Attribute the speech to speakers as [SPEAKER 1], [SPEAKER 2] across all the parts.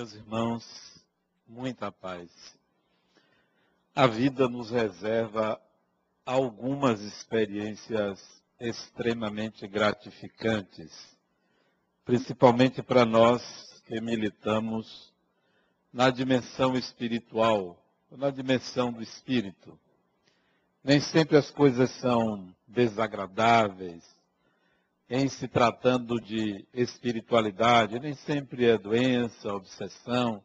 [SPEAKER 1] Meus irmãos, muita paz. A vida nos reserva algumas experiências extremamente gratificantes, principalmente para nós que militamos na dimensão espiritual, na dimensão do espírito. Nem sempre as coisas são desagradáveis, em se tratando de espiritualidade, nem sempre é doença, obsessão.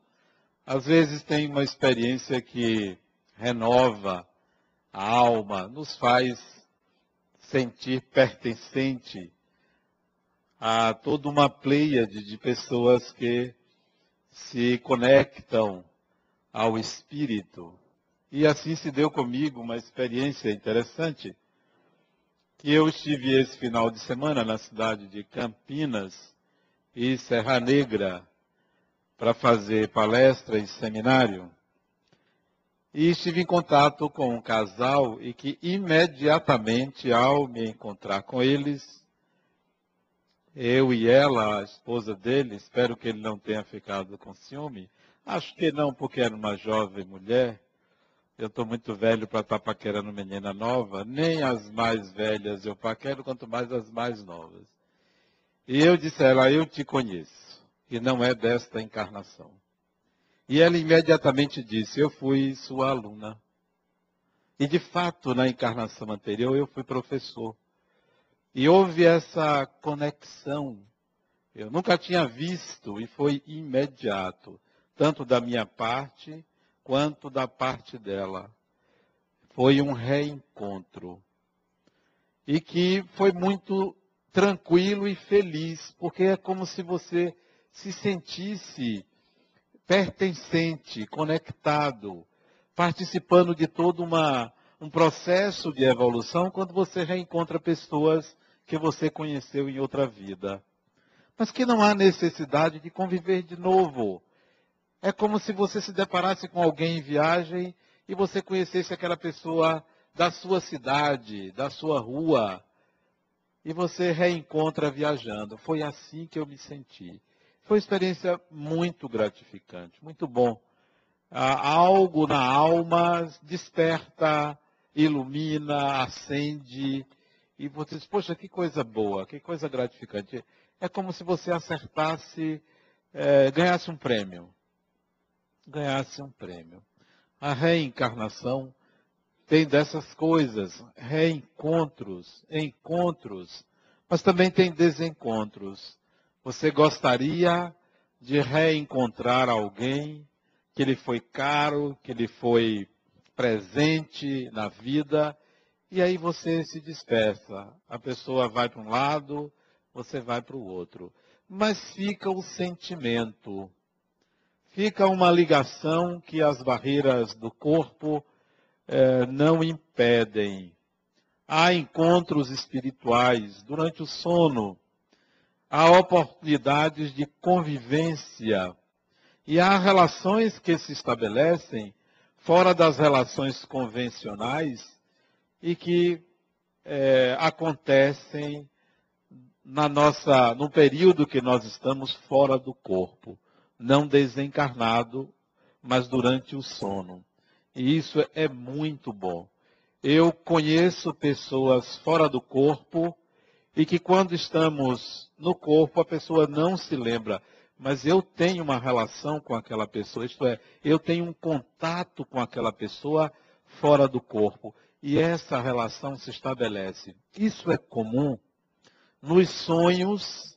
[SPEAKER 1] Às vezes tem uma experiência que renova a alma, nos faz sentir pertencente a toda uma pleiade de pessoas que se conectam ao Espírito. E assim se deu comigo uma experiência interessante que eu estive esse final de semana na cidade de Campinas e Serra Negra para fazer palestra e seminário. E estive em contato com um casal e que imediatamente ao me encontrar com eles, eu e ela, a esposa dele, espero que ele não tenha ficado com ciúme. Acho que não, porque era uma jovem mulher. Eu estou muito velho para estar tá paquerando menina nova, nem as mais velhas eu paquero, quanto mais as mais novas. E eu disse a ela, eu te conheço, e não é desta encarnação. E ela imediatamente disse, eu fui sua aluna. E de fato, na encarnação anterior, eu fui professor. E houve essa conexão. Eu nunca tinha visto, e foi imediato, tanto da minha parte, quanto da parte dela. Foi um reencontro. E que foi muito tranquilo e feliz, porque é como se você se sentisse pertencente, conectado, participando de todo uma, um processo de evolução quando você reencontra pessoas que você conheceu em outra vida. Mas que não há necessidade de conviver de novo. É como se você se deparasse com alguém em viagem e você conhecesse aquela pessoa da sua cidade, da sua rua, e você reencontra viajando. Foi assim que eu me senti. Foi uma experiência muito gratificante, muito bom. Algo na alma desperta, ilumina, acende, e você diz, poxa, que coisa boa, que coisa gratificante. É como se você acertasse, é, ganhasse um prêmio ganhasse um prêmio. A reencarnação tem dessas coisas, reencontros, encontros, mas também tem desencontros. Você gostaria de reencontrar alguém que lhe foi caro, que lhe foi presente na vida, e aí você se dispersa. A pessoa vai para um lado, você vai para o outro. Mas fica o sentimento, fica uma ligação que as barreiras do corpo eh, não impedem. Há encontros espirituais durante o sono, há oportunidades de convivência. E há relações que se estabelecem fora das relações convencionais e que eh, acontecem na nossa, no período que nós estamos fora do corpo não desencarnado, mas durante o sono. E isso é muito bom. Eu conheço pessoas fora do corpo e que quando estamos no corpo a pessoa não se lembra, mas eu tenho uma relação com aquela pessoa, isto é, eu tenho um contato com aquela pessoa fora do corpo e essa relação se estabelece. Isso é comum nos sonhos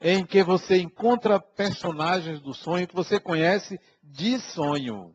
[SPEAKER 1] em que você encontra personagens do sonho que você conhece de sonho.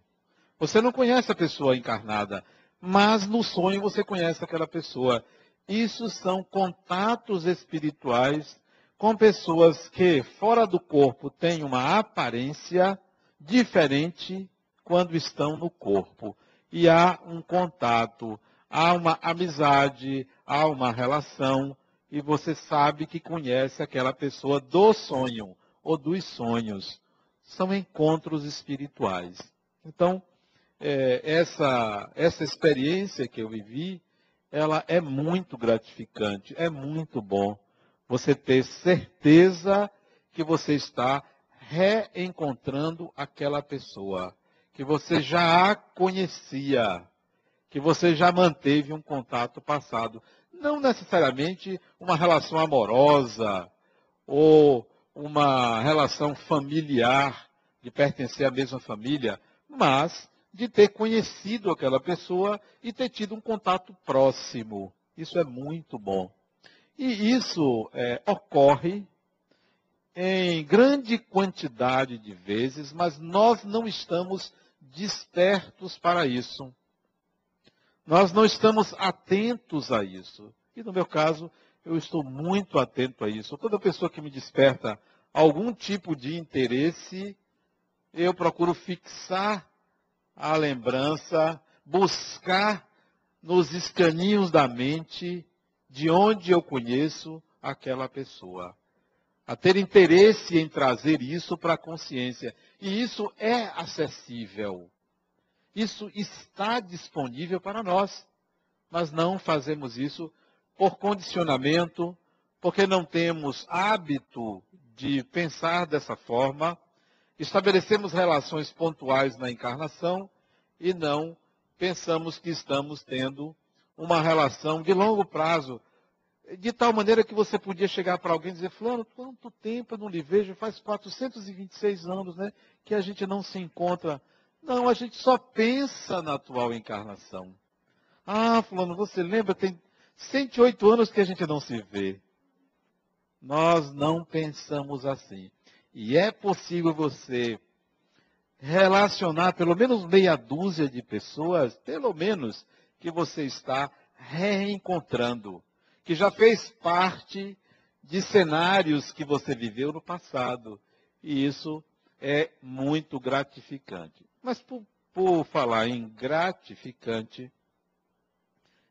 [SPEAKER 1] Você não conhece a pessoa encarnada, mas no sonho você conhece aquela pessoa. Isso são contatos espirituais com pessoas que, fora do corpo, têm uma aparência diferente quando estão no corpo. E há um contato, há uma amizade, há uma relação e você sabe que conhece aquela pessoa do sonho ou dos sonhos. São encontros espirituais. Então, é, essa, essa experiência que eu vivi, ela é muito gratificante, é muito bom você ter certeza que você está reencontrando aquela pessoa que você já a conhecia, que você já manteve um contato passado. Não necessariamente uma relação amorosa ou uma relação familiar, de pertencer à mesma família, mas de ter conhecido aquela pessoa e ter tido um contato próximo. Isso é muito bom. E isso é, ocorre em grande quantidade de vezes, mas nós não estamos despertos para isso. Nós não estamos atentos a isso. E no meu caso, eu estou muito atento a isso. Toda pessoa que me desperta algum tipo de interesse, eu procuro fixar a lembrança, buscar nos escaninhos da mente de onde eu conheço aquela pessoa. A ter interesse em trazer isso para a consciência. E isso é acessível. Isso está disponível para nós. Mas não fazemos isso por condicionamento, porque não temos hábito de pensar dessa forma. Estabelecemos relações pontuais na encarnação e não pensamos que estamos tendo uma relação de longo prazo, de tal maneira que você podia chegar para alguém e dizer, fulano, quanto tempo eu não lhe vejo, faz 426 anos né, que a gente não se encontra. Não, a gente só pensa na atual encarnação. Ah, fulano, você lembra, tem 108 anos que a gente não se vê. Nós não pensamos assim. E é possível você relacionar pelo menos meia dúzia de pessoas, pelo menos, que você está reencontrando, que já fez parte de cenários que você viveu no passado. E isso é muito gratificante. Mas por, por falar em gratificante,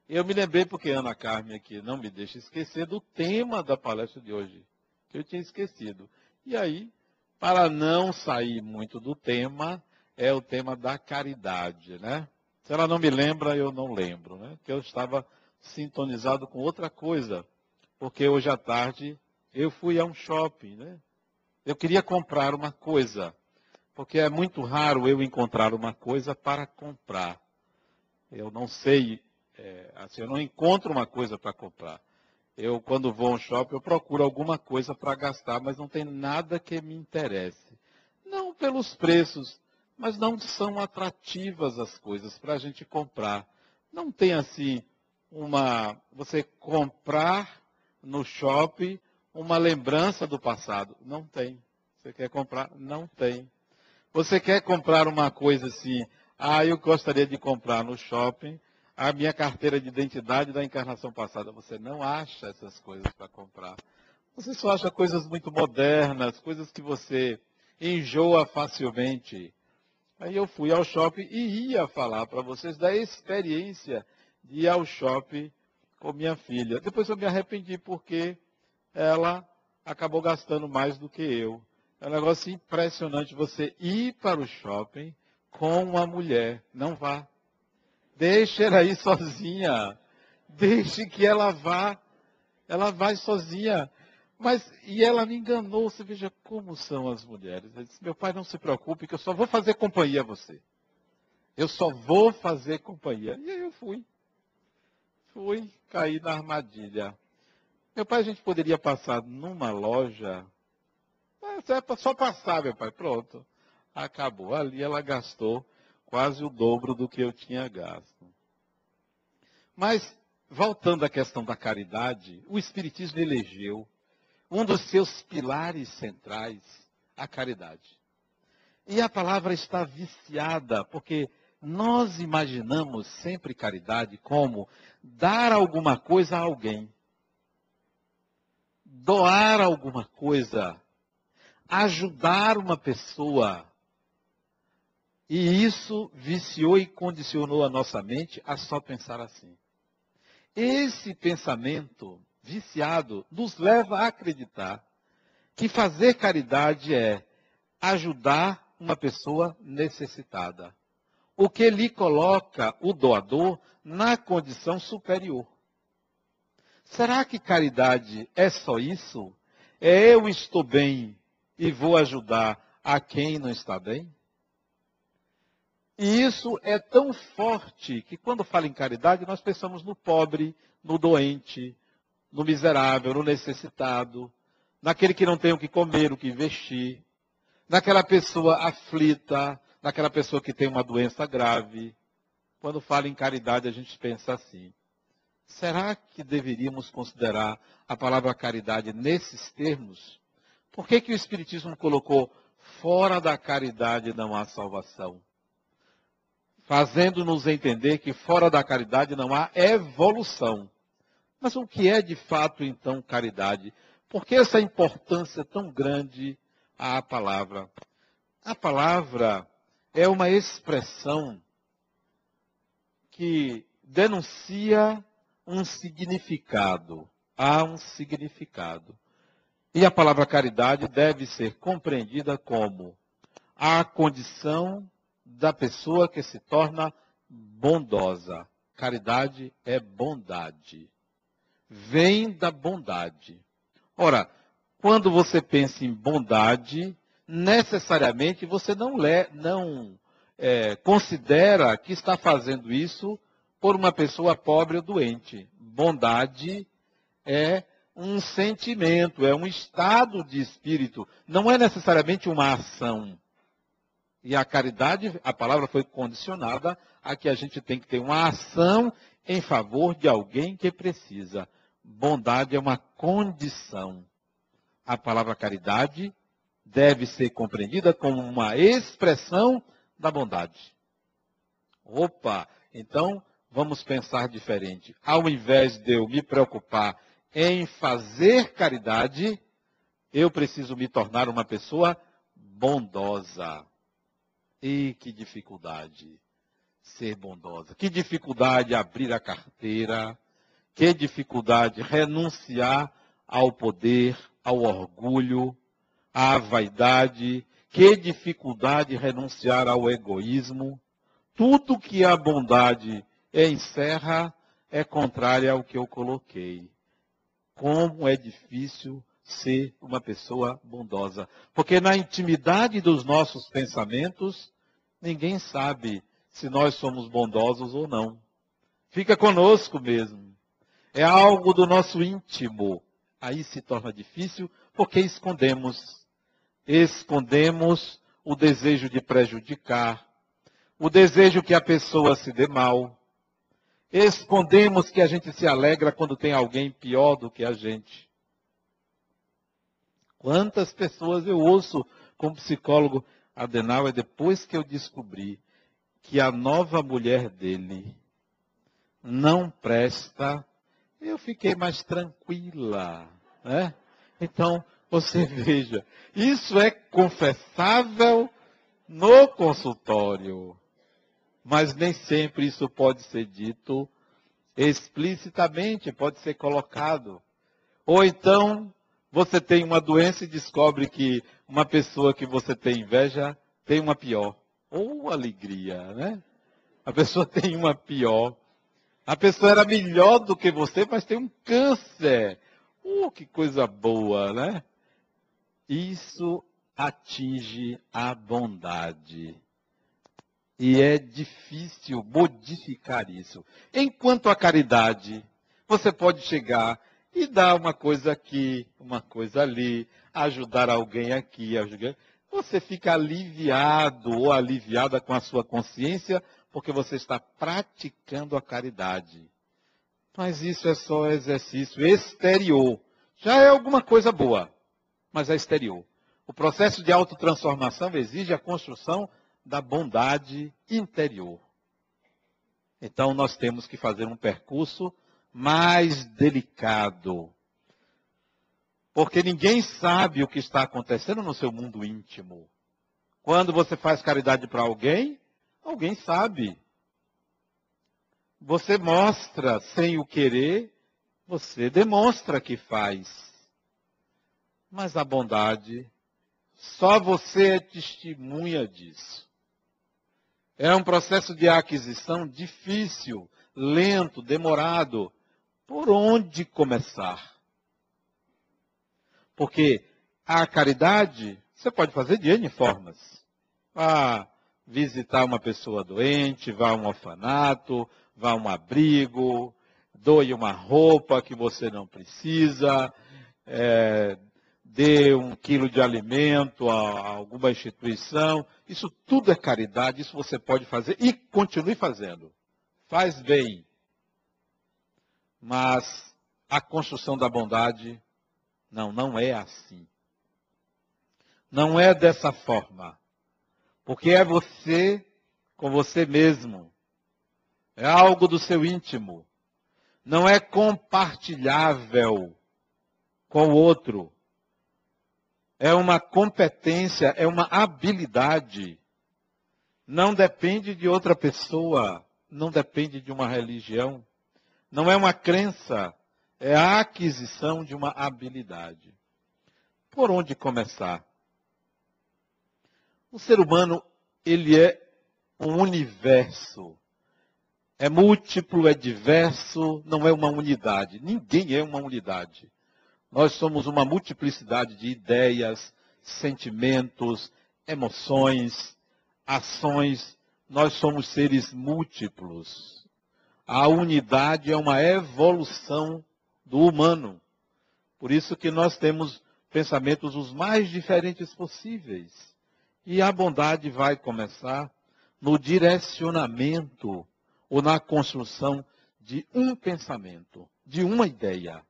[SPEAKER 1] eu me lembrei, porque Ana Carmen aqui não me deixa esquecer, do tema da palestra de hoje, que eu tinha esquecido. E aí, para não sair muito do tema, é o tema da caridade, né? Se ela não me lembra, eu não lembro, né? Que eu estava sintonizado com outra coisa, porque hoje à tarde eu fui a um shopping, né? Eu queria comprar uma coisa, porque é muito raro eu encontrar uma coisa para comprar. Eu não sei, é, assim, eu não encontro uma coisa para comprar. Eu, quando vou a um shopping, eu procuro alguma coisa para gastar, mas não tem nada que me interesse. Não pelos preços, mas não são atrativas as coisas para a gente comprar. Não tem assim uma. Você comprar no shopping uma lembrança do passado. Não tem. Você quer comprar? Não tem. Você quer comprar uma coisa assim, ah, eu gostaria de comprar no shopping, a minha carteira de identidade da encarnação passada. Você não acha essas coisas para comprar. Você só acha coisas muito modernas, coisas que você enjoa facilmente. Aí eu fui ao shopping e ia falar para vocês da experiência de ir ao shopping com minha filha. Depois eu me arrependi porque ela acabou gastando mais do que eu. É um negócio impressionante você ir para o shopping com uma mulher. Não vá. Deixe ela ir sozinha. Deixe que ela vá. Ela vai sozinha. Mas, e ela me enganou. Você veja como são as mulheres. Ela disse, meu pai, não se preocupe, que eu só vou fazer companhia a você. Eu só vou fazer companhia. E aí eu fui. Fui, caí na armadilha. Meu pai, a gente poderia passar numa loja. É só passar, meu pai. Pronto. Acabou. Ali ela gastou quase o dobro do que eu tinha gasto. Mas, voltando à questão da caridade, o Espiritismo elegeu um dos seus pilares centrais, a caridade. E a palavra está viciada, porque nós imaginamos sempre caridade como dar alguma coisa a alguém, doar alguma coisa, ajudar uma pessoa, e isso viciou e condicionou a nossa mente a só pensar assim. Esse pensamento viciado nos leva a acreditar que fazer caridade é ajudar uma pessoa necessitada, o que lhe coloca o doador na condição superior. Será que caridade é só isso? É eu estou bem e vou ajudar a quem não está bem? E isso é tão forte que quando fala em caridade, nós pensamos no pobre, no doente, no miserável, no necessitado, naquele que não tem o que comer, o que vestir, naquela pessoa aflita, naquela pessoa que tem uma doença grave. Quando fala em caridade, a gente pensa assim: será que deveríamos considerar a palavra caridade nesses termos? Por que, que o Espiritismo colocou fora da caridade não há salvação? fazendo-nos entender que fora da caridade não há evolução. Mas o que é de fato então caridade? Por que essa importância tão grande à palavra? A palavra é uma expressão que denuncia um significado. Há um significado. E a palavra caridade deve ser compreendida como a condição da pessoa que se torna bondosa. Caridade é bondade. Vem da bondade. Ora, quando você pensa em bondade, necessariamente você não, lê, não é, considera que está fazendo isso por uma pessoa pobre ou doente. Bondade é um sentimento, é um estado de espírito, não é necessariamente uma ação. E a caridade, a palavra foi condicionada a que a gente tem que ter uma ação em favor de alguém que precisa. Bondade é uma condição. A palavra caridade deve ser compreendida como uma expressão da bondade. Opa, então vamos pensar diferente. Ao invés de eu me preocupar em fazer caridade, eu preciso me tornar uma pessoa bondosa. E que dificuldade ser bondosa. Que dificuldade abrir a carteira. Que dificuldade renunciar ao poder, ao orgulho, à vaidade. Que dificuldade renunciar ao egoísmo. Tudo que a bondade encerra é contrário ao que eu coloquei. Como é difícil ser uma pessoa bondosa. Porque na intimidade dos nossos pensamentos, ninguém sabe se nós somos bondosos ou não. Fica conosco mesmo. É algo do nosso íntimo. Aí se torna difícil porque escondemos. Escondemos o desejo de prejudicar, o desejo que a pessoa se dê mal. Escondemos que a gente se alegra quando tem alguém pior do que a gente. Quantas pessoas eu ouço como psicólogo Adenauer depois que eu descobri que a nova mulher dele não presta, eu fiquei mais tranquila, né? Então, você veja, isso é confessável no consultório, mas nem sempre isso pode ser dito explicitamente, pode ser colocado. Ou então, você tem uma doença e descobre que uma pessoa que você tem inveja tem uma pior. Ou alegria, né? A pessoa tem uma pior. A pessoa era melhor do que você, mas tem um câncer. Uh, que coisa boa, né? Isso atinge a bondade. E é difícil modificar isso. Enquanto a caridade, você pode chegar e dar uma coisa aqui, uma coisa ali, ajudar alguém aqui, ajudar. Você fica aliviado ou aliviada com a sua consciência, porque você está praticando a caridade. Mas isso é só exercício exterior. Já é alguma coisa boa, mas é exterior. O processo de autotransformação exige a construção da bondade interior. Então nós temos que fazer um percurso mais delicado. Porque ninguém sabe o que está acontecendo no seu mundo íntimo. Quando você faz caridade para alguém, alguém sabe. Você mostra sem o querer, você demonstra que faz. Mas a bondade, só você é testemunha disso. É um processo de aquisição difícil, lento, demorado. Por onde começar? Porque a caridade Você pode fazer de N formas. Vá visitar uma pessoa doente, vá a um orfanato, vá a um abrigo, doe uma roupa que você não precisa, é, dê um quilo de alimento a, alguma instituição. Isso tudo é caridade, isso você pode fazer e continue fazendo. Faz bem. Mas a construção da bondade, não, não é assim. Não é dessa forma. Porque é você com você mesmo. É algo do seu íntimo. Não é compartilhável com o outro é uma competência, é uma habilidade. Não depende de outra pessoa, não depende de uma religião, não é uma crença, é a aquisição de uma habilidade. Por onde começar? O ser humano, ele é um universo. É múltiplo, é diverso, não é uma unidade. Ninguém é uma unidade. Nós somos uma multiplicidade de ideias, sentimentos, emoções, ações. Nós somos seres múltiplos. A unidade é uma evolução do humano. Por isso que nós temos pensamentos os mais diferentes possíveis. E a bondade vai começar no direcionamento ou na construção de um pensamento, de uma ideia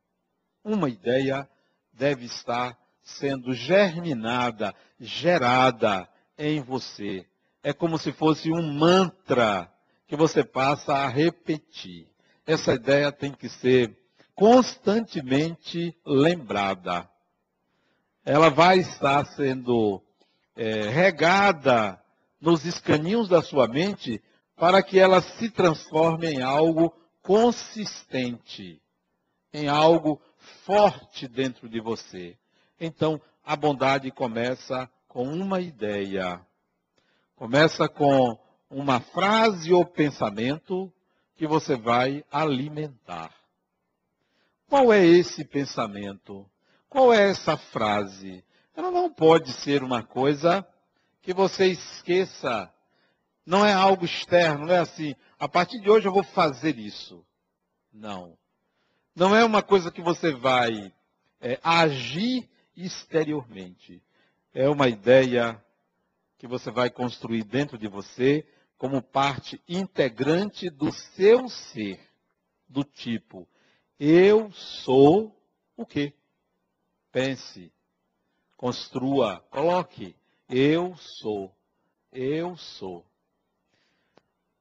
[SPEAKER 1] uma ideia deve estar sendo germinada, gerada em você. É como se fosse um mantra que você passa a repetir. Essa ideia tem que ser constantemente lembrada. Ela vai estar sendo é, regada nos escaninhos da sua mente para que ela se transforme em algo consistente, em algo forte dentro de você. Então, a bondade começa com uma ideia. Começa com uma frase ou pensamento que você vai alimentar. Qual é esse pensamento? Qual é essa frase? Ela não pode ser uma coisa que você esqueça. Não é algo externo, não é assim, a partir de hoje eu vou fazer isso. Não. Não é uma coisa que você vai é, agir exteriormente. É uma ideia que você vai construir dentro de você como parte integrante do seu ser, do tipo, eu sou o quê? Pense, construa, coloque, eu sou, eu sou.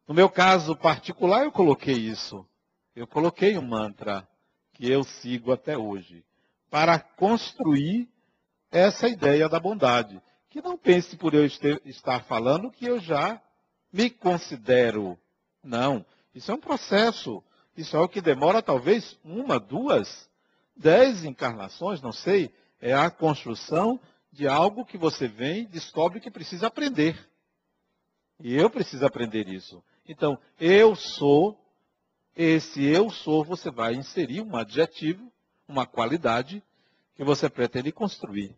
[SPEAKER 1] No meu caso particular, eu coloquei isso. Eu coloquei um mantra que eu sigo até hoje, para construir essa ideia da bondade. Que não pense por eu estar falando que eu já me considero. Não, isso é um processo. Isso é o que demora talvez uma, duas, dez encarnações, não sei. É a construção de algo que você vem e descobre que precisa aprender. E eu preciso aprender isso. Então, eu sou esse eu sou, você vai inserir um adjetivo, uma qualidade que você pretende construir.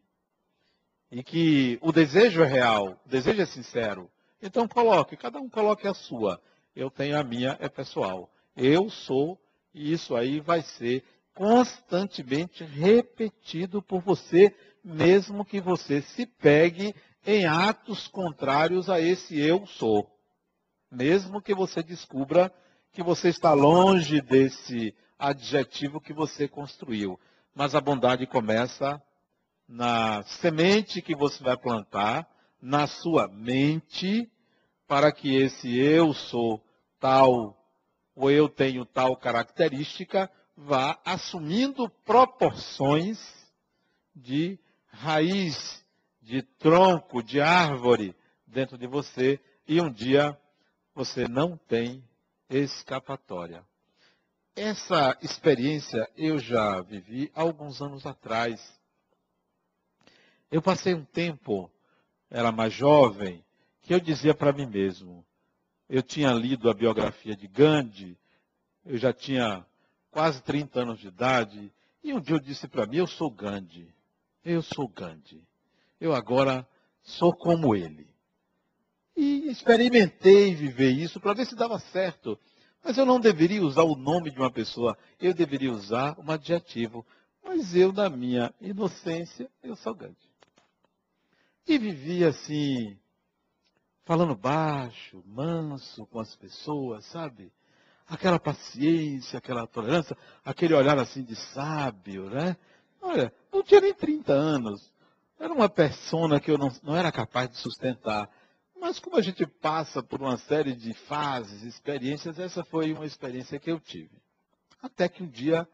[SPEAKER 1] E que o desejo é real, o desejo é sincero. Então coloque, cada um coloque a sua. Eu tenho a minha, é pessoal. Eu sou, e isso aí vai ser constantemente repetido por você, mesmo que você se pegue em atos contrários a esse eu sou. Mesmo que você descubra que você está longe desse adjetivo que você construiu. Mas a bondade começa na semente que você vai plantar, na sua mente, para que esse eu sou tal, ou eu tenho tal característica, vá assumindo proporções de raiz, de tronco, de árvore dentro de você, e um dia você não tem escapatória. Essa experiência eu já vivi alguns anos atrás. Eu passei um tempo, era mais jovem, que eu dizia para mim mesmo, eu tinha lido a biografia de Gandhi, eu já tinha quase 30 anos de idade, e um dia eu disse para mim, eu sou Gandhi, eu sou Gandhi. Eu agora sou como ele. E experimentei viver isso para ver se dava certo. Mas eu não deveria usar o nome de uma pessoa, eu deveria usar um adjetivo. Mas eu, na minha inocência, eu sou Gandhi. E vivia assim, falando baixo, manso com as pessoas, sabe? Aquela paciência, aquela tolerância, aquele olhar assim de sábio, né? Olha, não tinha nem 30 anos. Era uma persona que eu não, não era capaz de sustentar. Mas como a gente passa por uma série de fases, experiências, essa foi uma experiência que eu tive. Até que um dia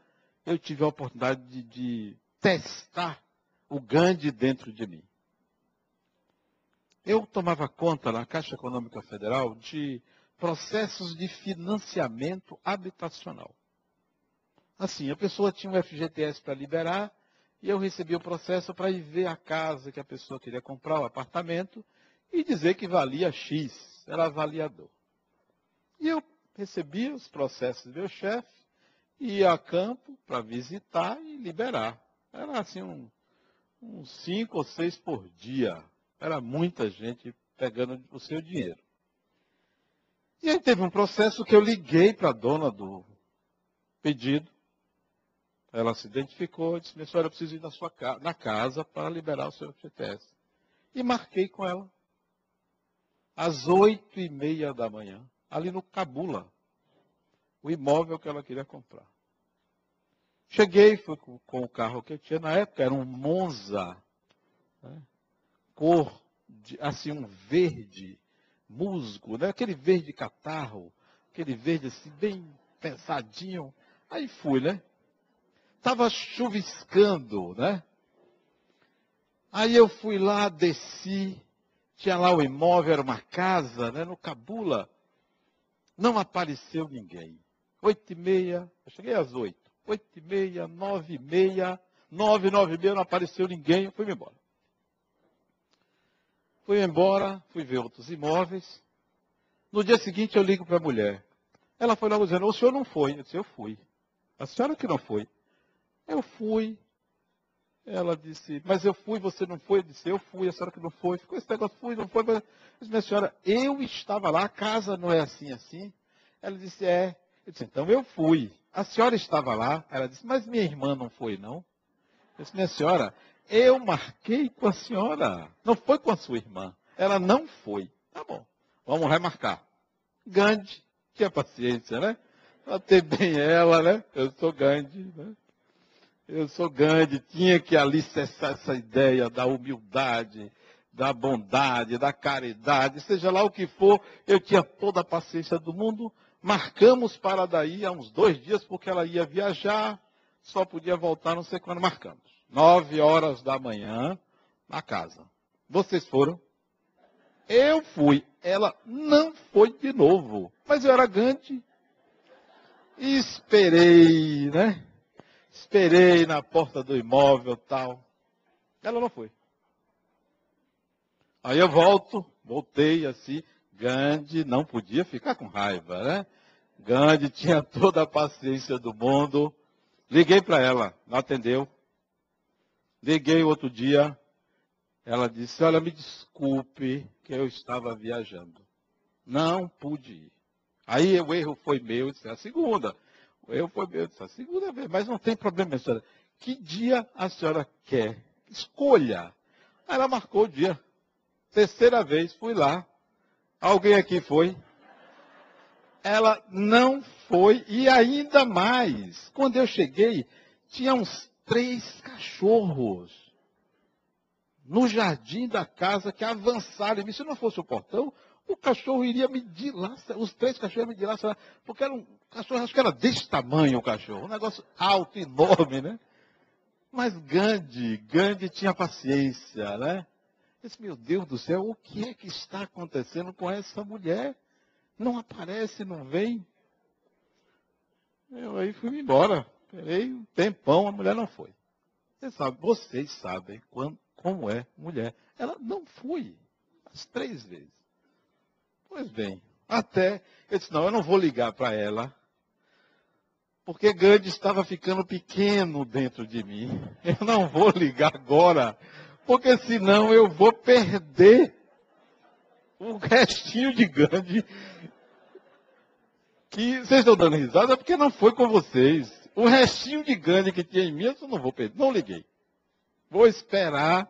[SPEAKER 1] eu tive a oportunidade de, de testar o Gandhi dentro de mim. Eu tomava conta na Caixa Econômica Federal de processos de financiamento habitacional. Assim, a pessoa tinha um FGTS para liberar e eu recebia o processo para ir ver a casa que a pessoa queria comprar, o apartamento, e dizer que valia X, era avaliador. E eu recebia os processos do meu chefe, ia a campo para visitar e liberar. Era assim um, uns cinco ou seis por dia. Era muita gente pegando o seu dinheiro. E aí teve um processo que eu liguei para a dona do pedido. Ela se identificou e disse, minha senhora, eu preciso ir na, sua na casa para liberar o seu FGTS. E marquei com ela às oito e meia da manhã, ali no Cabula, o imóvel que ela queria comprar. Cheguei, fui com, com o carro que eu tinha na época, era um Monza, né? cor, de, assim, um verde musgo, né? aquele verde catarro, aquele verde assim, bem pensadinho. Aí fui, né? Tava chuviscando, né? Aí eu fui lá, desci, tinha lá o imóvel, era uma casa, né, no Cabula. Não apareceu ninguém. Oito e meia, eu cheguei às oito. Oito e meia, nove e meia, nove, nove e meia, não apareceu ninguém, eu fui embora. Fui embora, fui ver outros imóveis. No dia seguinte eu ligo para a mulher. Ela foi logo dizendo, o senhor não foi. Eu disse, eu fui. A senhora que não foi. Eu fui, ela disse, mas eu fui, você não foi? Eu disse, eu fui, a senhora que não foi. Ficou esse negócio, fui, não foi. Mas, disse, minha senhora, eu estava lá, a casa não é assim, assim. Ela disse, é. Eu disse, então eu fui. A senhora estava lá? Ela disse, mas minha irmã não foi, não? Eu disse, minha senhora, eu marquei com a senhora. Não foi com a sua irmã. Ela não foi. Tá bom, vamos remarcar. Gandhi, tinha paciência, né? Ter bem ela, né? Eu sou Gandhi, né? Eu sou grande, tinha que alicerçar essa ideia da humildade, da bondade, da caridade, seja lá o que for, eu tinha toda a paciência do mundo. Marcamos para daí há uns dois dias, porque ela ia viajar, só podia voltar, não sei quando marcamos. Nove horas da manhã, na casa. Vocês foram? Eu fui. Ela não foi de novo. Mas eu era grande. Esperei, né? Esperei na porta do imóvel tal. Ela não foi. Aí eu volto, voltei assim. Gandhi não podia ficar com raiva, né? Gandhi tinha toda a paciência do mundo. Liguei para ela, não atendeu. Liguei outro dia. Ela disse: Olha, me desculpe que eu estava viajando. Não pude ir. Aí o erro foi meu, disse, a segunda. Eu fui a segunda vez, mas não tem problema, minha senhora. Que dia a senhora quer? Escolha. Aí ela marcou o dia. Terceira vez, fui lá. Alguém aqui foi? Ela não foi, e ainda mais. Quando eu cheguei, tinha uns três cachorros no jardim da casa que avançaram. E se não fosse o portão, o cachorro iria me dilacerar, os três cachorros iam me dilacerar, porque era um cachorro, acho que era desse tamanho o cachorro, um negócio alto, enorme, né? Mas Gandhi, Gandhi tinha paciência, né? disse, meu Deus do céu, o que é que está acontecendo com essa mulher? Não aparece, não vem. Eu aí fui embora. Esperei um tempão, a mulher não foi. Você sabe, vocês sabem quando, como é mulher. Ela não foi. As três vezes. Pois bem, até eu disse, não, eu não vou ligar para ela, porque Gandhi estava ficando pequeno dentro de mim. Eu não vou ligar agora Porque senão eu vou perder o restinho de Gandhi. Que vocês estão dando risada porque não foi com vocês. O restinho de Gandhi que tinha em mim, eu não vou perder. Não liguei. Vou esperar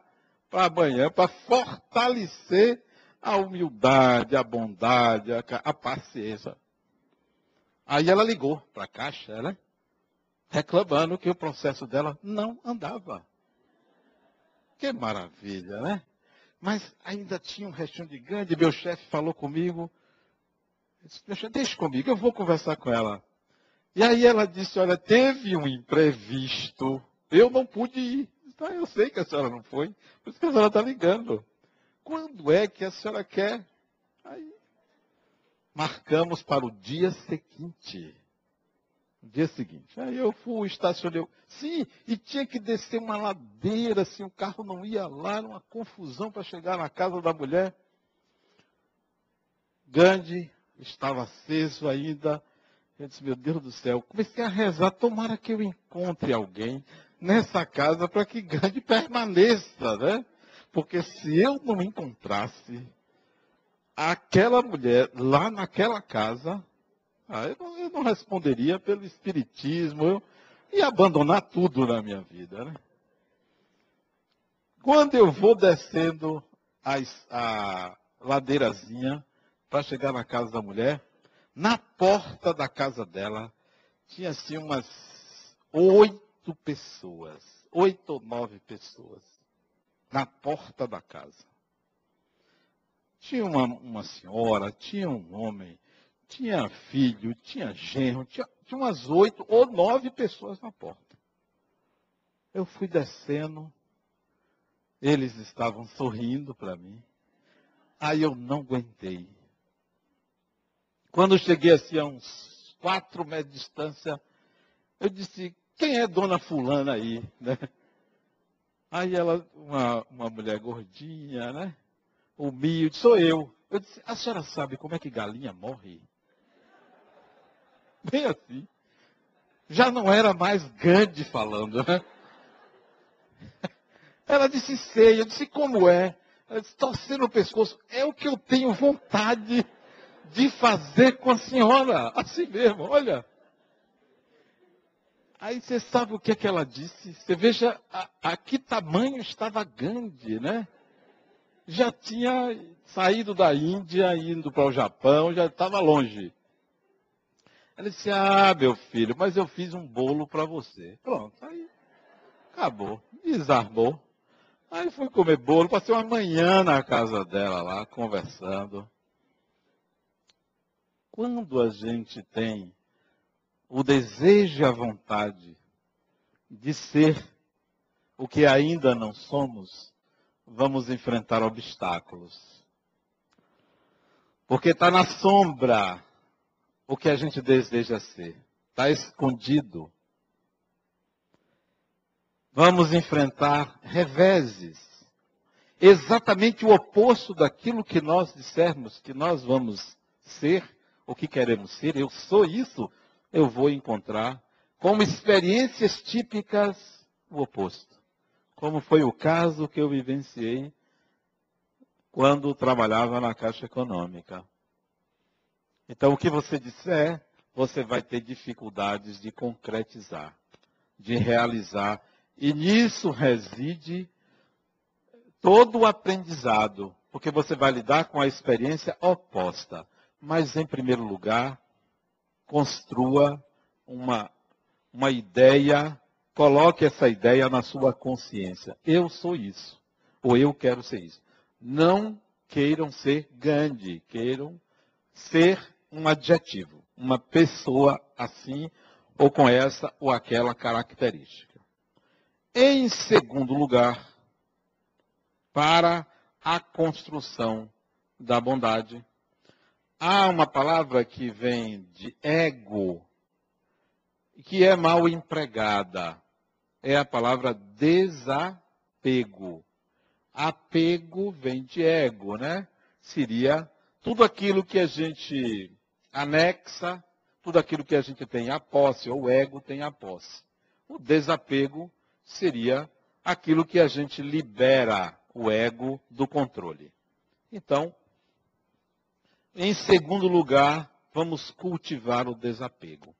[SPEAKER 1] para amanhã para fortalecer a humildade, a bondade, a, a paciência. Aí ela ligou para a caixa, né? reclamando que o processo dela não andava. Que maravilha, né? Mas ainda tinha um restinho de grande. Meu chefe falou comigo. Disse, deixa comigo, eu vou conversar com ela. E aí ela disse, olha, teve um imprevisto. Eu não pude ir. Tá, eu sei que a senhora não foi, por isso que a senhora está ligando. Quando é que a senhora quer? Aí marcamos para o dia seguinte. No dia seguinte. Aí eu fui, estacionei. Sim, e tinha que descer uma ladeira, assim, o carro não ia lá, uma confusão para chegar na casa da mulher. Gandhi estava aceso ainda. Eu disse, meu Deus do céu, comecei a rezar, tomara que eu encontre alguém nessa casa para que Gandhi permaneça, né? Porque se eu não encontrasse aquela mulher lá naquela casa, ah, eu, não, eu, não, responderia pelo espiritismo. Eu ia abandonar tudo na minha vida. Né? Quando eu vou descendo a, a ladeirazinha para chegar na casa da mulher, na porta da casa dela tinha assim umas oito pessoas, oito ou nove pessoas, na porta da casa. Tinha uma, uma senhora, tinha um homem, tinha filho, tinha genro, tinha, tinha umas oito ou nove pessoas na porta. Eu fui descendo, eles estavam sorrindo para mim. Aí eu não aguentei. Quando cheguei assim a uns quatro metros de distância, eu disse, quem é dona fulana aí? Né? Aí ela, uma, uma mulher gordinha, né? Humilde, sou eu. Eu disse, a senhora sabe como é que galinha morre? Bem assim. Já não era mais Gandhi falando, né? Ela disse, sei. Eu disse, como é? Ela disse, torcendo o pescoço. É o que eu tenho vontade de fazer com a senhora. Assim mesmo, olha. Aí você sabe o que, é que ela disse? Você veja a, a que tamanho estava Gandhi, né? Já tinha saído da Índia, indo para o Japão, já estava longe. Ela disse, ah, meu filho, mas eu fiz um bolo para você. Pronto, aí acabou. Desarmou. Aí fui comer bolo, passei uma manhã na casa dela lá, conversando. Quando a gente tem o desejo e a vontade de ser o que ainda não somos, vamos enfrentar obstáculos. Porque está na sombra o que a gente deseja ser. Está escondido. Vamos enfrentar reveses. Exatamente o oposto daquilo que nós dissermos que nós vamos ser, o que queremos ser. Eu sou isso, eu vou encontrar como experiências típicas o oposto. Como foi o caso que eu vivenciei quando trabalhava na Caixa Econômica. Então, o que você disser, você vai ter dificuldades de concretizar, de realizar. E nisso reside todo o aprendizado, porque você vai lidar com a experiência oposta. Mas, em primeiro lugar, construa uma, uma ideia, coloque essa ideia na sua consciência. Eu sou isso, ou eu quero ser isso. Não queiram ser Gandhi, queiram ser um adjetivo, uma pessoa assim, ou com essa ou aquela característica. Em segundo lugar, para a construção da bondade, há uma palavra que vem de ego, que é mal empregada. É a palavra desapego. Apego vem de ego, né? Seria tudo aquilo que a gente anexa tudo aquilo que a gente tem a posse, ou o ego tem a posse. O desapego seria aquilo que a gente libera o ego do controle. Então, em segundo lugar, vamos cultivar o desapego.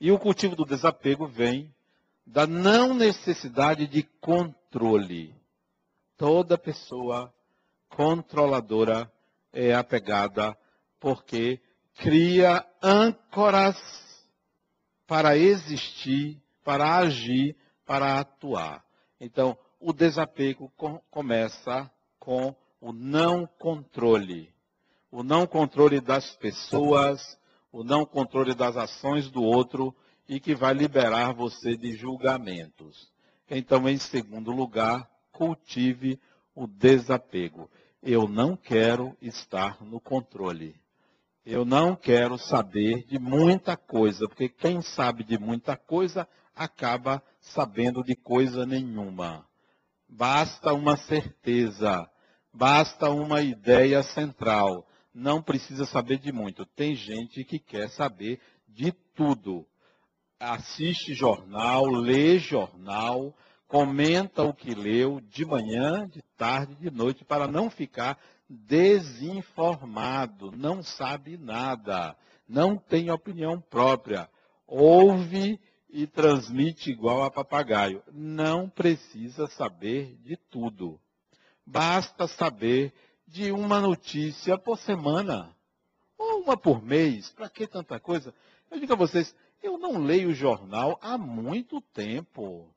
[SPEAKER 1] E o cultivo do desapego vem da não necessidade de controle. Toda pessoa controladora é apegada porque cria âncoras para existir, para agir, para atuar. Então, o desapego com, começa com o não controle. O não controle das pessoas, o não controle das ações do outro e que vai liberar você de julgamentos. Então, em segundo lugar, cultive o desapego. Eu não quero estar no controle. Eu não quero saber de muita coisa, porque quem sabe de muita coisa acaba sabendo de coisa nenhuma. Basta uma certeza, basta uma ideia central. Não precisa saber de muito. Tem gente que quer saber de tudo. Assiste jornal, lê jornal, comenta o que leu de manhã, de tarde, de noite, para não ficar desinformado, não sabe nada, não tem opinião própria. Ouve e transmite igual a papagaio. Não precisa saber de tudo. Basta saber de uma notícia por semana. Ou uma por mês. Para que tanta coisa? Eu digo a vocês, eu não leio jornal há muito tempo.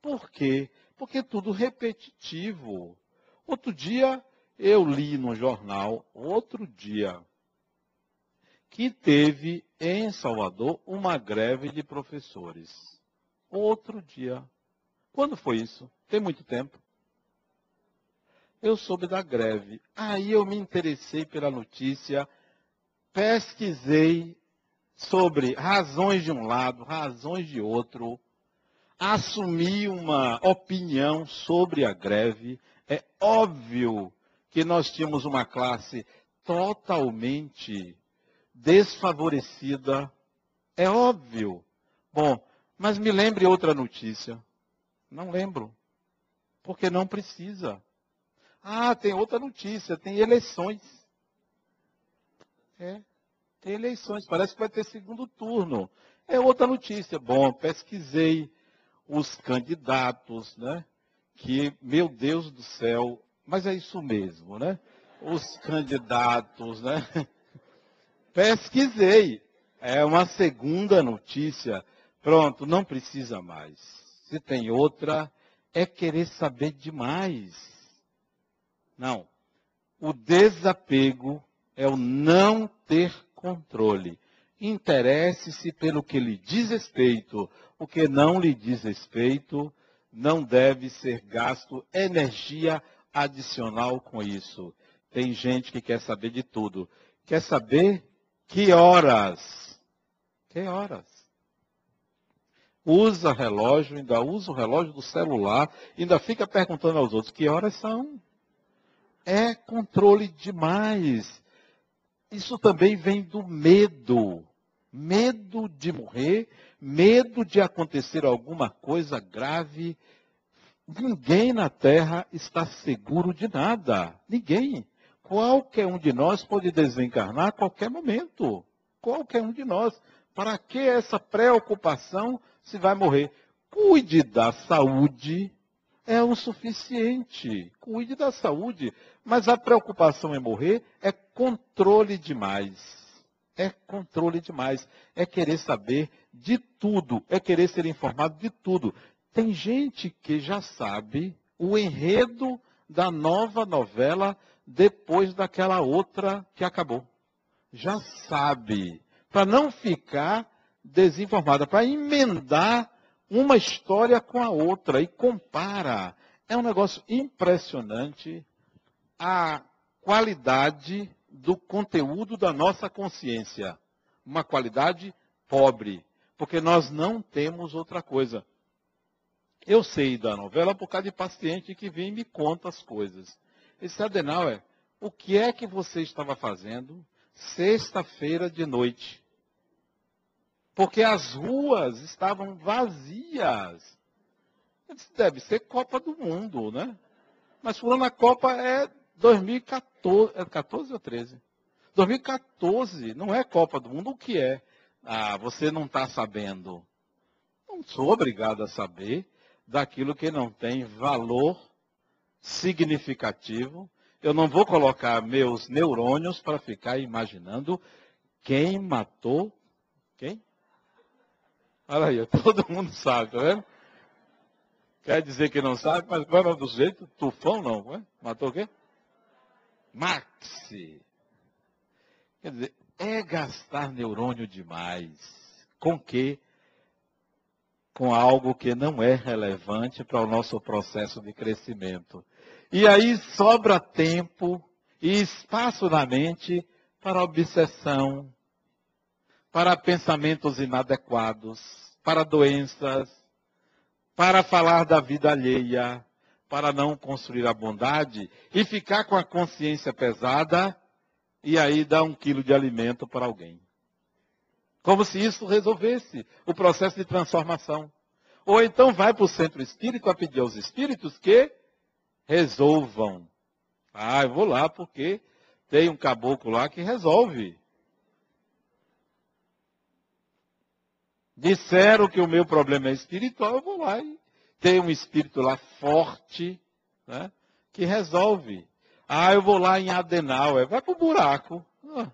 [SPEAKER 1] Por quê? Porque é tudo repetitivo. Outro dia eu li no jornal, outro dia, que teve em Salvador uma greve de professores. Outro dia. Quando foi isso? Tem muito tempo. Eu soube da greve. Aí eu me interessei pela notícia, pesquisei sobre razões de um lado, razões de outro, assumi uma opinião sobre a greve. É óbvio que nós tínhamos uma classe totalmente desfavorecida. É óbvio. Bom, mas me lembre outra notícia. Não lembro. Porque não precisa. Ah, tem outra notícia, tem eleições. É, tem eleições, parece que vai ter segundo turno. É outra notícia. Bom, pesquisei os candidatos, né? Que, meu Deus do céu, mas é isso mesmo, né? Os candidatos, né? Pesquisei. É uma segunda notícia. Pronto, não precisa mais. Se tem outra, é querer saber demais. Não. O desapego é o não ter controle. Interesse-se pelo que lhe diz respeito. O que não lhe diz respeito não deve ser gasto energia adicional com isso. Tem gente que quer saber de tudo. Quer saber que horas? Que horas? Usa relógio, ainda usa o relógio do celular, ainda fica perguntando aos outros que horas são. É controle demais. Isso também vem do medo. Medo de morrer, medo de acontecer alguma coisa grave Ninguém na Terra está seguro de nada. Ninguém. Qualquer um de nós pode desencarnar a qualquer momento. Qualquer um de nós. Para que essa preocupação se vai morrer? Cuide da saúde, é o suficiente. Cuide da saúde. Mas a preocupação em morrer é controle demais. É controle demais. É querer saber de tudo. É querer ser informado de tudo. Tem gente que já sabe o enredo da nova novela depois daquela outra que acabou. Já sabe. Para não ficar desinformada, para emendar uma história com a outra e compara. É um negócio impressionante a qualidade do conteúdo da nossa consciência. Uma qualidade pobre, porque nós não temos outra coisa. Eu sei da novela por causa de paciente que vem e me conta as coisas. Esse Adenauer, o que é que você estava fazendo sexta-feira de noite? Porque as ruas estavam vazias. disse, deve ser Copa do Mundo, né? Mas fulano a Copa é 2014, é 14 ou 13? 2014, não é Copa do Mundo, o que é? Ah, você não está sabendo. Não sou obrigado a saber daquilo que não tem valor significativo. Eu não vou colocar meus neurônios para ficar imaginando quem matou quem? Olha aí, todo mundo sabe, tá vendo? Quer dizer que não sabe, mas qual é do jeito? Tufão não, é? matou o quê? Maxi. Quer dizer, é gastar neurônio demais. Com que? Com algo que não é relevante para o nosso processo de crescimento. E aí sobra tempo e espaço na mente para obsessão, para pensamentos inadequados, para doenças, para falar da vida alheia, para não construir a bondade e ficar com a consciência pesada e aí dar um quilo de alimento para alguém. Como se isso resolvesse o processo de transformação. Ou então vai para o centro espírita pedir aos espíritos que resolvam. Ah, eu vou lá porque tem um caboclo lá que resolve. Disseram que o meu problema é espiritual, eu vou lá e tem um espírito lá forte, né, que resolve. Ah, eu vou lá em Adenauer, vai para o buraco. Ah,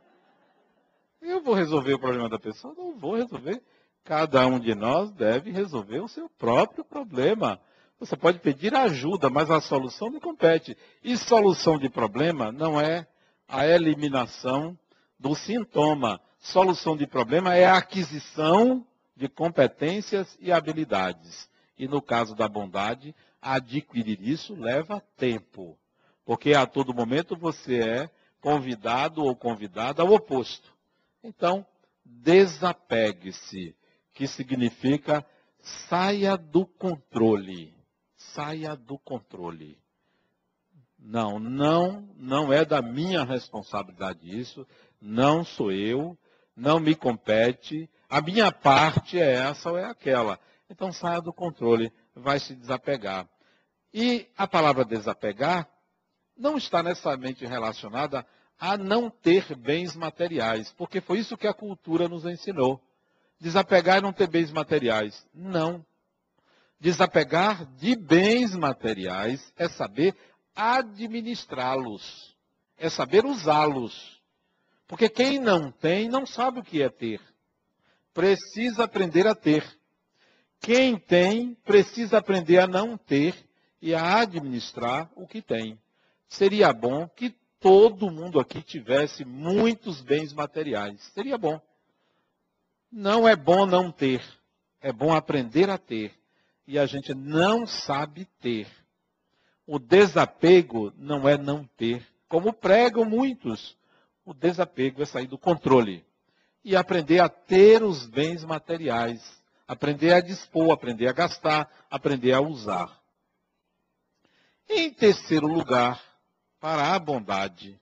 [SPEAKER 1] eu vou resolver o problema da pessoa? Não vou resolver. Cada um de nós deve resolver o seu próprio problema. Você pode pedir ajuda, mas a solução não compete. E solução de problema não é a eliminação do sintoma. Solução de problema é a aquisição de competências e habilidades. E no caso da bondade, adquirir isso leva tempo. Porque a todo momento você é convidado ou convidada ao oposto. Então, desapegue-se, que significa saia do controle. Saia do controle. Não, não, não é da minha responsabilidade isso, não sou eu, não me compete, a minha parte é essa ou é aquela. Então saia do controle, vai se desapegar. E a palavra desapegar não está necessariamente relacionada a não ter bens materiais, porque foi isso que a cultura nos ensinou. Desapegar e não ter bens materiais. Não. Desapegar de bens materiais é saber administrá-los, é saber usá-los. Porque quem não tem não sabe o que é ter precisa aprender a ter. Quem tem, precisa aprender a não ter e a administrar o que tem. Seria bom que todo mundo aqui tivesse muitos bens materiais. Seria bom. Não é bom não ter. É bom aprender a ter. E a gente não sabe ter. O desapego não é não ter. Como pregam muitos, o desapego é sair do controle e aprender a ter os bens materiais, aprender a dispor, aprender a gastar, aprender a usar. Em terceiro lugar, para a bondade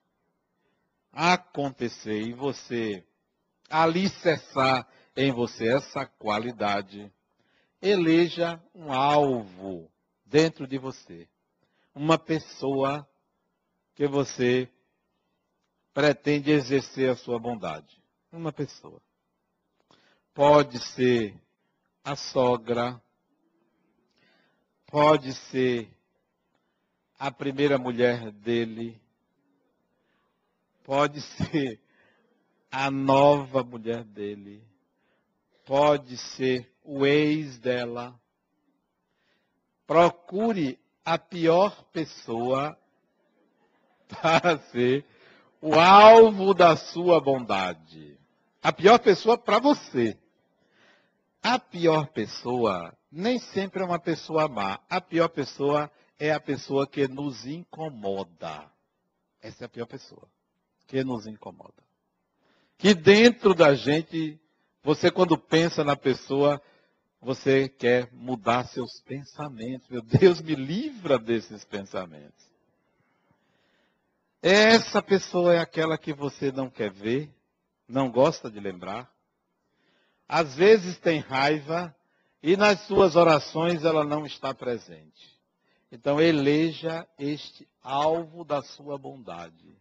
[SPEAKER 1] acontecer e você alicerçar em você essa qualidade, eleja um alvo dentro de você, uma pessoa que você pretende exercer a sua bondade uma pessoa. Pode ser a sogra, pode ser a primeira mulher dele, pode ser a nova mulher dele, pode ser o ex dela. Procure a pior pessoa para ser o alvo da sua bondade. A pior pessoa para você. A pior pessoa nem sempre é uma pessoa má. A pior pessoa é a pessoa que nos incomoda. Essa é a pior pessoa. Que nos incomoda. Que dentro da gente, você quando pensa na pessoa, você quer mudar seus pensamentos. Meu Deus, me livra desses pensamentos. Essa pessoa é aquela que você não quer ver, não gosta de lembrar. Às vezes tem raiva e nas suas orações ela não está presente. Então eleja este alvo da sua bondade.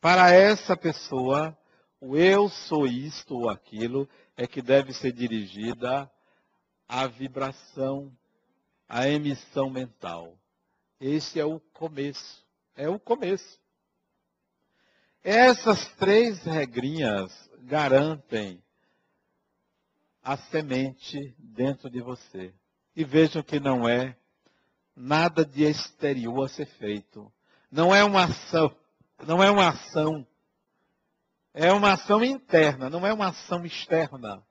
[SPEAKER 1] Para essa pessoa, o eu sou isto ou aquilo é que deve ser dirigida à vibração, à emissão mental. Esse é o começo. É o começo. Essas três regrinhas garantem a semente dentro de você. E vejam que não é nada de exterior a ser feito. Não é uma ação, não é uma ação. É uma ação interna, não é uma ação externa.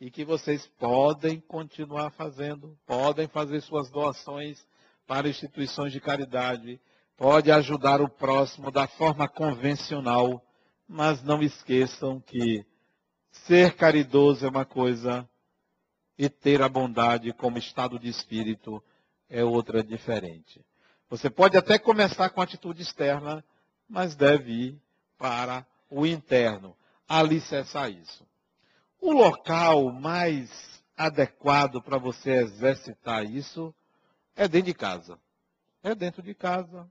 [SPEAKER 1] E que vocês podem continuar fazendo, podem fazer suas doações para instituições de caridade, pode ajudar o próximo da forma convencional, mas não esqueçam que ser caridoso é uma coisa e ter a bondade como estado de espírito é outra diferente. Você pode até começar com atitude externa, mas deve ir para o interno, alicerçar isso. O local mais adequado para você exercitar isso é dentro de casa. É dentro de casa,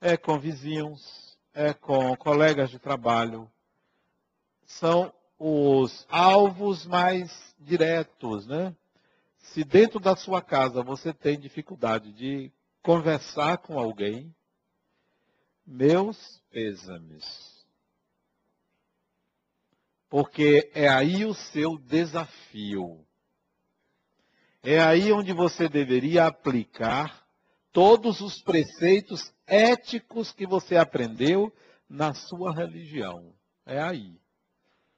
[SPEAKER 1] é com vizinhos, é com colegas de trabalho. São os alvos mais diretos, né? Se dentro da sua casa você tem dificuldade de conversar com alguém, meus pêsames. Porque é aí o seu desafio. É aí onde você deveria aplicar todos os preceitos éticos que você aprendeu na sua religião. É aí.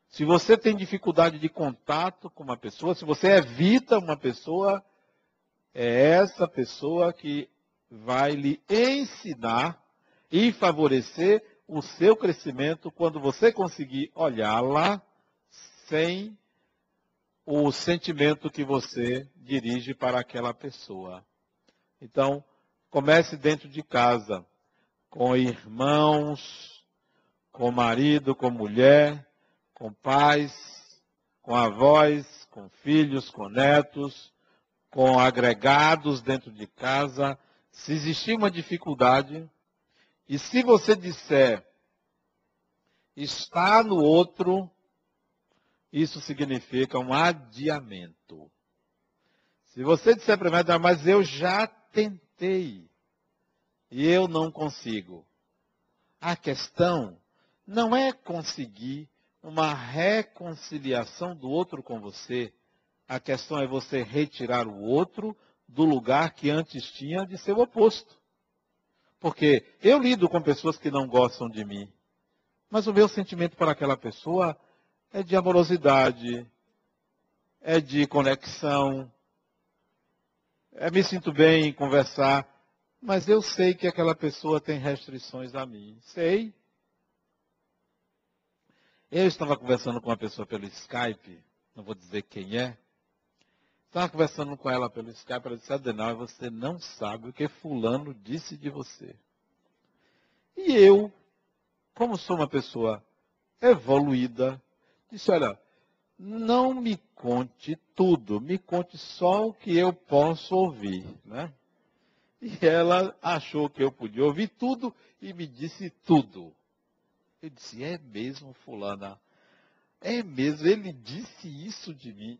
[SPEAKER 1] Se você tem dificuldade de contato com uma pessoa, se você evita uma pessoa, é essa pessoa que vai lhe ensinar e favorecer o seu crescimento quando você conseguir olhá-la sem o sentimento que você dirige para aquela pessoa. Então, comece dentro de casa, com irmãos, com marido, com mulher, com pais, com avós, com filhos, com netos, com agregados dentro de casa. Se existir uma dificuldade, e se você disser está no outro, isso significa um adiamento. Se você disser para mim, mas eu já tentei e eu não consigo. A questão não é conseguir uma reconciliação do outro com você. A questão é você retirar o outro do lugar que antes tinha de ser o oposto. Porque eu lido com pessoas que não gostam de mim. Mas o meu sentimento para aquela pessoa é de amorosidade, é de conexão, me sinto bem em conversar, mas eu sei que aquela pessoa tem restrições a mim. Sei. Eu estava conversando com uma pessoa pelo Skype, não vou dizer quem é. Estava conversando com ela pelo Skype, ela disse, Adenal, você não sabe o que fulano disse de você. E eu, como sou uma pessoa evoluída, disse, olha, não me conte tudo, me conte só o que eu posso ouvir. Né? E ela achou que eu podia ouvir tudo e me disse tudo. Eu disse, é mesmo, fulana? É mesmo, ele disse isso de mim.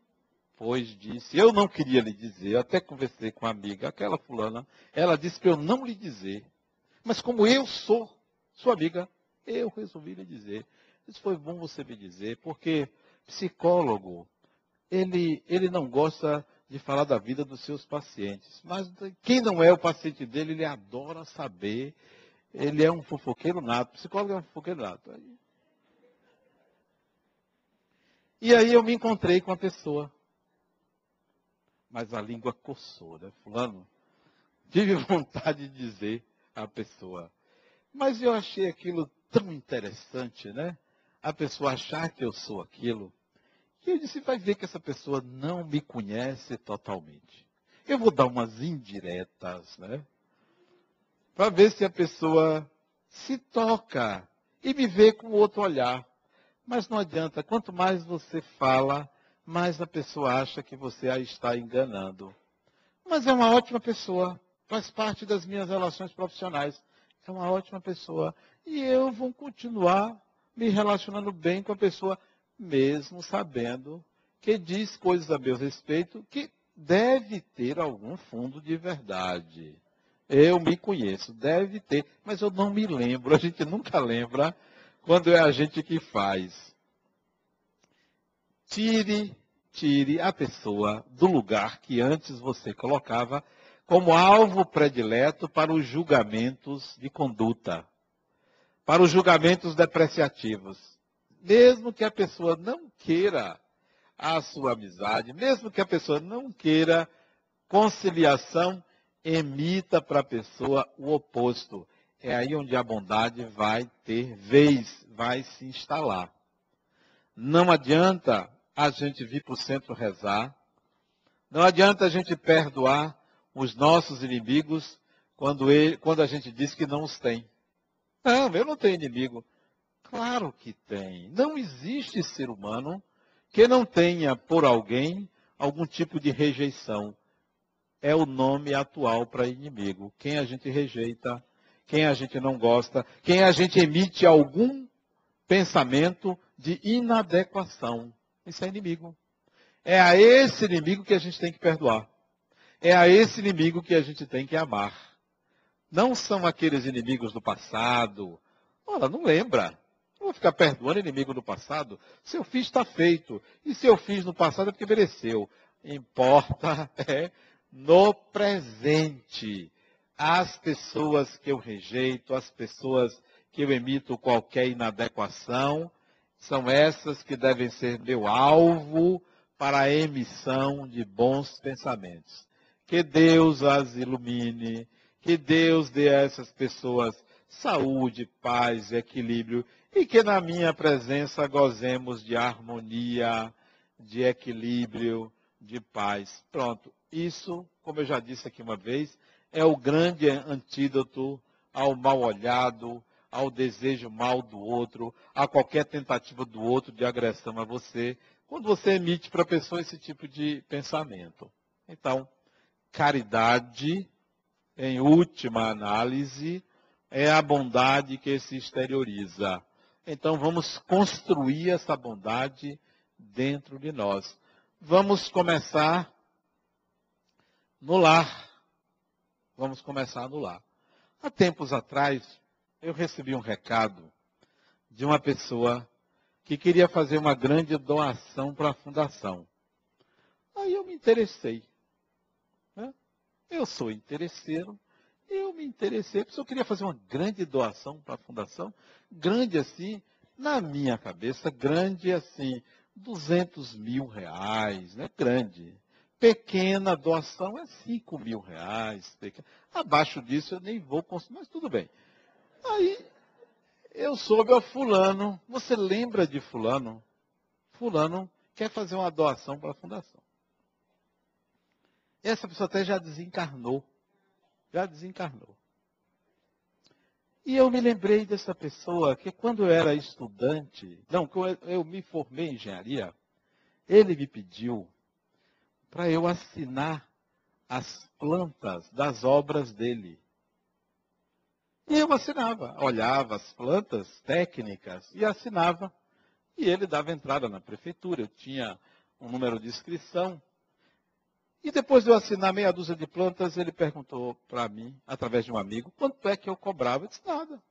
[SPEAKER 1] Pois disse, eu não queria lhe dizer, até conversei com uma amiga, aquela fulana, ela disse para eu não lhe dizer. Mas como eu sou sua amiga, eu resolvi lhe dizer. Isso foi bom você me dizer, porque psicólogo, ele, ele não gosta de falar da vida dos seus pacientes. Mas quem não é o paciente dele, ele adora saber ele é um fofoqueiro nato. Psicólogo é um fofoqueiro nato. E aí eu me encontrei com a pessoa. Mas a língua coçou, né? Fulano, tive vontade de dizer à pessoa. Mas eu achei aquilo tão interessante, né? A pessoa achar que eu sou aquilo. E eu disse, vai ver que essa pessoa não me conhece totalmente. Eu vou dar umas indiretas, né? para ver se a pessoa se toca e me vê com outro olhar. Mas não adianta, quanto mais você fala, mais a pessoa acha que você a está enganando. Mas é uma ótima pessoa, faz parte das minhas relações profissionais. É uma ótima pessoa. E eu vou continuar me relacionando bem com a pessoa, mesmo sabendo que diz coisas a meu respeito que deve ter algum fundo de verdade. Eu me conheço, deve ter, mas eu não me lembro. A gente nunca lembra quando é a gente que faz. Tire, tire a pessoa do lugar que antes você colocava como alvo predileto para os julgamentos de conduta, para os julgamentos depreciativos. Mesmo que a pessoa não queira a sua amizade, mesmo que a pessoa não queira conciliação, emita para a pessoa o oposto. É aí onde a bondade vai ter vez, vai se instalar. Não adianta a gente vir para o centro rezar, não adianta a gente perdoar os nossos inimigos quando, ele, quando a gente diz que não os tem. Não, eu não tenho inimigo. Claro que tem. Não existe ser humano que não tenha por alguém algum tipo de rejeição. É o nome atual para inimigo. Quem a gente rejeita, quem a gente não gosta, quem a gente emite algum pensamento de inadequação. Isso é inimigo. É a esse inimigo que a gente tem que perdoar. É a esse inimigo que a gente tem que amar. Não são aqueles inimigos do passado. Ora, não lembra. Vou ficar perdoando inimigo do passado. Se eu fiz, está feito. E se eu fiz no passado é porque mereceu. Importa é no presente. As pessoas que eu rejeito, as pessoas que eu emito qualquer inadequação, são essas que devem ser meu alvo para a emissão de bons pensamentos. Que Deus as ilumine, que Deus dê a essas pessoas saúde, paz e equilíbrio e que na minha presença gozemos de harmonia, de equilíbrio, de paz. Pronto. Isso, como eu já disse aqui uma vez, é o grande antídoto ao mal olhado, ao desejo mal do outro, a qualquer tentativa do outro de agressão a você, quando você emite para a pessoa esse tipo de pensamento. Então, caridade, em última análise, é a bondade que se exterioriza. Então vamos construir essa bondade dentro de nós. Vamos começar no lar. Vamos começar no lar. Há tempos atrás, eu recebi um recado de uma pessoa que queria fazer uma grande doação para a fundação. Aí eu me interessei. Né? Eu sou interesseiro, eu me interessei, porque eu queria fazer uma grande doação para a fundação, grande assim, na minha cabeça, grande assim, 200 mil reais, né? grande. Pequena doação é 5 mil reais. Pequena. Abaixo disso eu nem vou consumir, mas tudo bem. Aí eu soube, ó, fulano, você lembra de fulano? Fulano quer fazer uma doação para a fundação. Essa pessoa até já desencarnou já desencarnou. E eu me lembrei dessa pessoa que quando eu era estudante, não, quando eu me formei em engenharia, ele me pediu para eu assinar as plantas das obras dele. E eu assinava, olhava as plantas técnicas e assinava. E ele dava entrada na prefeitura. Eu tinha um número de inscrição. E depois de eu assinar meia dúzia de plantas, ele perguntou para mim, através de um amigo, quanto é que eu cobrava? Eu disse, nada.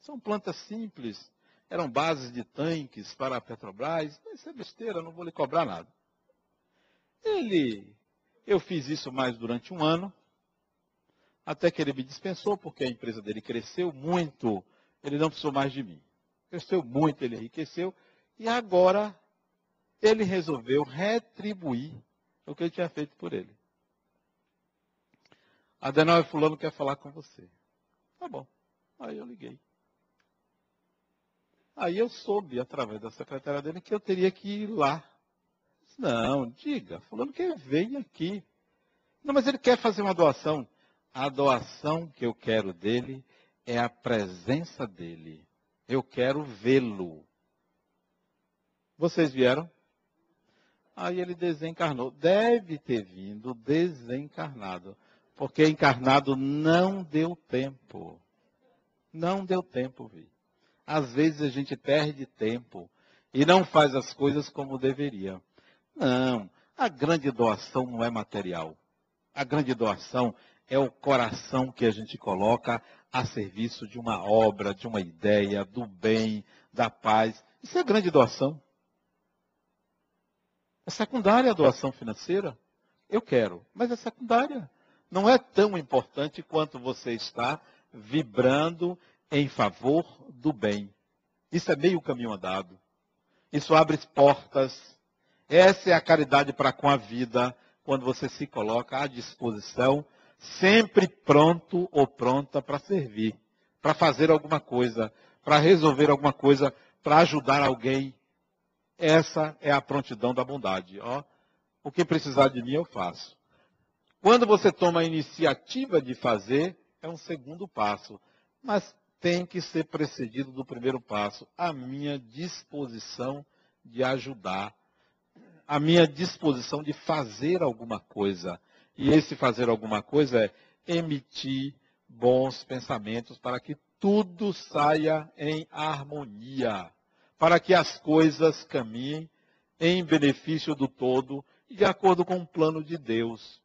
[SPEAKER 1] São plantas simples, eram bases de tanques para a Petrobras. Isso é besteira, não vou lhe cobrar nada. Ele, eu fiz isso mais durante um ano, até que ele me dispensou, porque a empresa dele cresceu muito, ele não precisou mais de mim. Cresceu muito, ele enriqueceu, e agora ele resolveu retribuir o que ele tinha feito por ele. Adenauer fulano quer falar com você. Tá bom. Aí eu liguei. Aí eu soube, através da secretária dele, que eu teria que ir lá. Não, diga, fulano que vem aqui. Não, mas ele quer fazer uma doação. A doação que eu quero dele é a presença dele. Eu quero vê-lo. Vocês vieram? Aí ele desencarnou. Deve ter vindo desencarnado. Porque encarnado não deu tempo. Não deu tempo, vi. Às vezes a gente perde tempo e não faz as coisas como deveria. Não, a grande doação não é material. A grande doação é o coração que a gente coloca a serviço de uma obra, de uma ideia, do bem, da paz. Isso é grande doação. É secundária a doação financeira? Eu quero, mas é secundária. Não é tão importante quanto você está vibrando em favor do bem. Isso é meio caminho andado. Isso abre portas. Essa é a caridade para com a vida, quando você se coloca à disposição, sempre pronto ou pronta para servir, para fazer alguma coisa, para resolver alguma coisa, para ajudar alguém, essa é a prontidão da bondade. Ó, o que precisar de mim, eu faço. Quando você toma a iniciativa de fazer, é um segundo passo. Mas tem que ser precedido do primeiro passo, a minha disposição de ajudar, a minha disposição de fazer alguma coisa. E esse fazer alguma coisa é emitir bons pensamentos para que tudo saia em harmonia para que as coisas caminhem em benefício do todo e de acordo com o plano de Deus.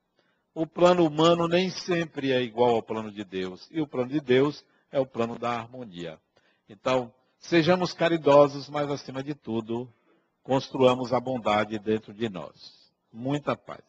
[SPEAKER 1] O plano humano nem sempre é igual ao plano de Deus, e o plano de Deus é o plano da harmonia. Então, sejamos caridosos, mas acima de tudo, construamos a bondade dentro de nós. Muita paz.